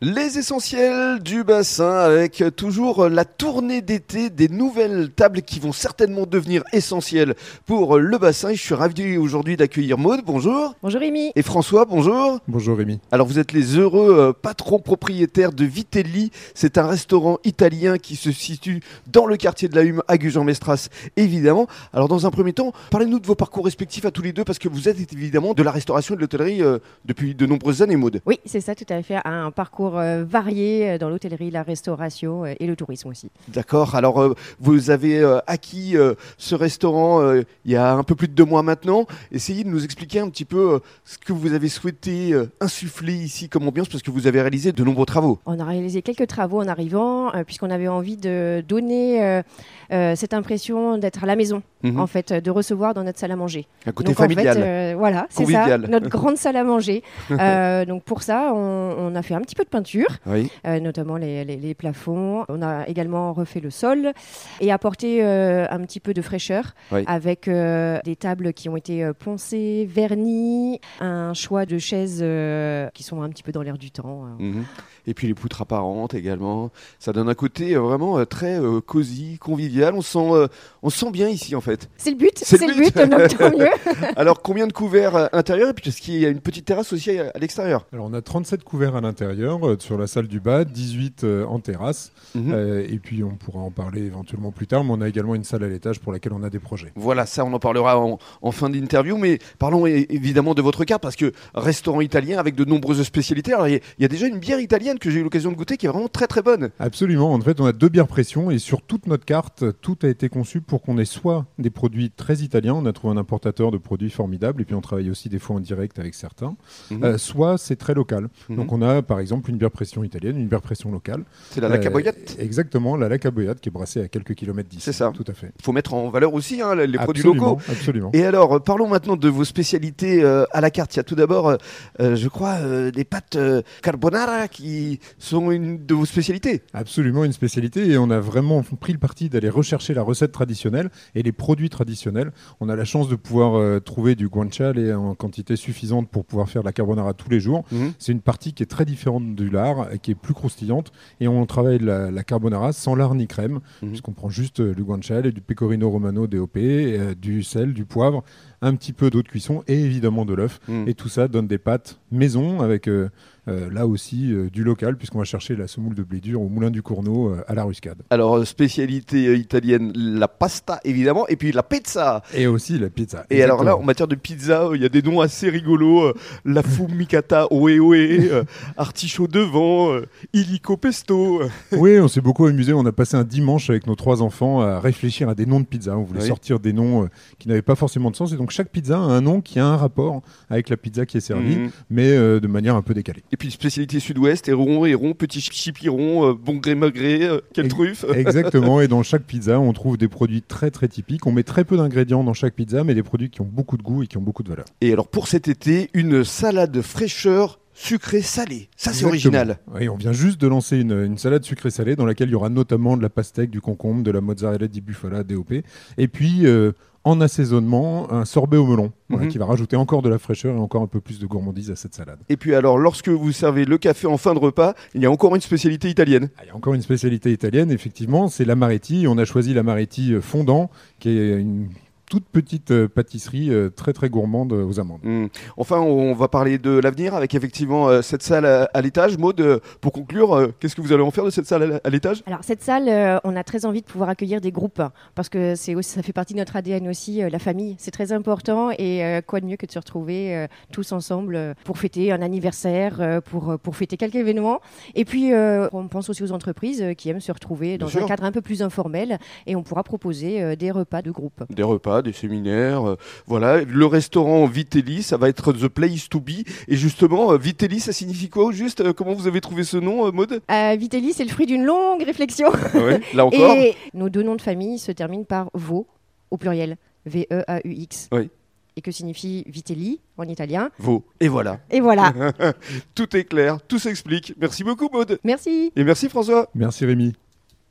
Les essentiels du bassin avec toujours la tournée d'été des nouvelles tables qui vont certainement devenir essentielles pour le bassin. Et je suis ravi aujourd'hui d'accueillir Maude, bonjour. Bonjour Rémi. Et François, bonjour. Bonjour Rémi. Alors vous êtes les heureux euh, patrons propriétaires de Vitelli. C'est un restaurant italien qui se situe dans le quartier de la Hume à Gujan-Mestras, évidemment. Alors dans un premier temps, parlez-nous de vos parcours respectifs à tous les deux parce que vous êtes évidemment de la restauration et de l'hôtellerie euh, depuis de nombreuses années, Maude. Oui, c'est ça, tout à fait. Un parcours euh, varié euh, dans l'hôtellerie, la restauration euh, et le tourisme aussi. D'accord. Alors, vous avez acquis ce restaurant il y a un peu plus de deux mois maintenant. Essayez de nous expliquer un petit peu ce que vous avez souhaité insuffler ici comme ambiance, parce que vous avez réalisé de nombreux travaux. On a réalisé quelques travaux en arrivant, puisqu'on avait envie de donner cette impression d'être à la maison, Mhm. en fait, de recevoir dans notre salle à manger. Un côté Donc, en familial. fait, voilà, c'est ça, notre grande salle à manger. Euh, donc pour ça, on, on a fait un petit peu de peinture. Oui. euh, notamment les, les- les plafonds. On a également refait le sol et apporté euh, un petit peu de fraîcheur Oui. avec euh, des tables qui ont été euh, poncées, vernies, un choix de chaises euh, qui sont un petit peu dans l'air du temps. euh. Mhm. Et puis les poutres apparentes également. Ça donne un côté euh, vraiment euh, très euh, cosy, convivial. On se sent, euh, on se sent bien ici en fait. C'est le but, C'est le le but, but. donc tant mieux. Alors combien de couverts intérieurs? Et puis est-ce qu'il y a une petite terrasse aussi à, à l'extérieur? Alors on a 37 couverts à l'intérieur euh, sur la salle du bas, 18 euh, en terrasse. Mhm. Euh, et puis on pourra en parler éventuellement plus tard, mais on a également une salle à l'étage pour laquelle on a des projets. Voilà, ça on en parlera en, en fin d'interview, mais parlons évidemment de votre carte, parce que restaurant italien avec de nombreuses spécialités. Alors il y, a- il y a déjà une bière italienne que j'ai eu l'occasion de goûter qui est vraiment très très bonne. Absolument. En fait, on a deux bières pression et sur toute notre carte, tout a été conçu pour qu'on ait soit des produits très italiens, on a trouvé un importateur de produits formidables, et puis on travaille aussi des fois en direct avec certains, Mhm. euh, soit c'est très local. Mhm. Donc on a par exemple une bière pression italienne, une bière pression locale. C'est la Laca Euh. Exactement, la Laca Boyette qui est brassée à quelques kilomètres d'ici. C'est ça. Tout à fait. Il faut mettre en valeur aussi hein, les produits locaux. Absolument. Et alors, euh, parlons maintenant de vos spécialités euh, à la carte. Il y a tout d'abord, euh, je crois, euh, des pâtes carbonara qui sont une de vos spécialités. Absolument une spécialité et on a vraiment pris le parti d'aller rechercher la recette traditionnelle et les produits traditionnels. On a la chance de pouvoir trouver du guanciale en quantité suffisante pour pouvoir faire de la carbonara tous les jours. Mhm. C'est une partie qui est très différente du lard, qui est plus croustillante et on travaille la, la carbonara sans lard ni crème Mhm. puisqu'on prend juste euh, du guanciale et du pecorino romano DOP, euh, du sel, du poivre, un petit peu d'eau de cuisson et évidemment de l'œuf. Mhm. Et tout ça donne des pâtes maison avec euh, euh, là aussi euh, du local puisqu'on va chercher la semoule de blé dur au moulin du Cournot à la Ruscade. Alors, spécialité italienne, la pasta évidemment, et puis la pizza. Et aussi la pizza. Et alors là, en matière de pizza, il y a des noms assez rigolos. la fumicata oe oe, artichaut devant, illico pesto. Oui, on s'est beaucoup amusé. On a passé un dimanche avec nos trois enfants à réfléchir à des noms de pizza. On voulait Oui. sortir des noms qui n'avaient pas forcément de sens. Et donc chaque pizza a un nom qui a un rapport avec la pizza qui est servie, Mhm. mais euh, de manière un peu décalée. Et puis spécialité sud-ouest, héron, héron, petit chipiron, euh, bon gré magré, euh, quelle truffe. Exactement. Et dans chaque pizza, on trouve des produits très très typiques. On met très peu d'ingrédients dans chaque pizza, mais des produits qui ont beaucoup de goût et qui ont beaucoup de valeur. Et alors pour cet été, une salade fraîcheur sucrée salée. Ça c'est original. Oui, on vient juste de lancer une, une salade sucrée salée dans laquelle il y aura notamment de la pastèque, du concombre, de la mozzarella di bufala DOP, et puis euh, en assaisonnement un sorbet au melon, voilà, Mhm. qui va rajouter encore de la fraîcheur et encore un peu plus de gourmandise à cette salade. Et puis alors lorsque vous servez le café en fin de repas, il y a encore une spécialité italienne. Ah, Il y a encore une spécialité italienne, effectivement, c'est l'amaretti. On a choisi l'amaretti euh, fondant, qui est une toute petite euh, pâtisserie euh, très très gourmande euh, aux amandes. Hmm. Enfin, on va parler de l'avenir avec effectivement euh, cette salle à, à l'étage. Maud, euh, pour conclure, euh, qu'est-ce que vous allez en faire de cette salle à, à l'étage? Alors cette salle, euh, on a très envie de pouvoir accueillir des groupes parce que c'est ça fait partie de notre ADN aussi, euh, la famille. C'est très important et euh, quoi de mieux que de se retrouver euh, tous ensemble euh, pour fêter un anniversaire, euh, pour, pour fêter quelque événement. Et puis euh, on pense aussi aux entreprises euh, qui aiment se retrouver dans Bien un sûr. cadre un peu plus informel et on pourra proposer euh, des repas de groupe. Des repas, des séminaires, euh, voilà. Le restaurant Vitelli, ça va être the place to be. Et justement, euh, Vitelli, ça signifie quoi au juste Euh, Comment vous avez trouvé ce nom, euh, Maud Euh, Vitelli, c'est le fruit d'une longue réflexion. Ah ouais, Là encore? Et nos deux noms de famille se terminent par Vaux au pluriel, V-E-A-U-X. Oui. Et que signifie Vitelli en italien? Vaux. Et voilà. Et voilà. tout est clair, tout s'explique. Merci beaucoup, Maud. Merci. Et merci, François. Merci Rémi.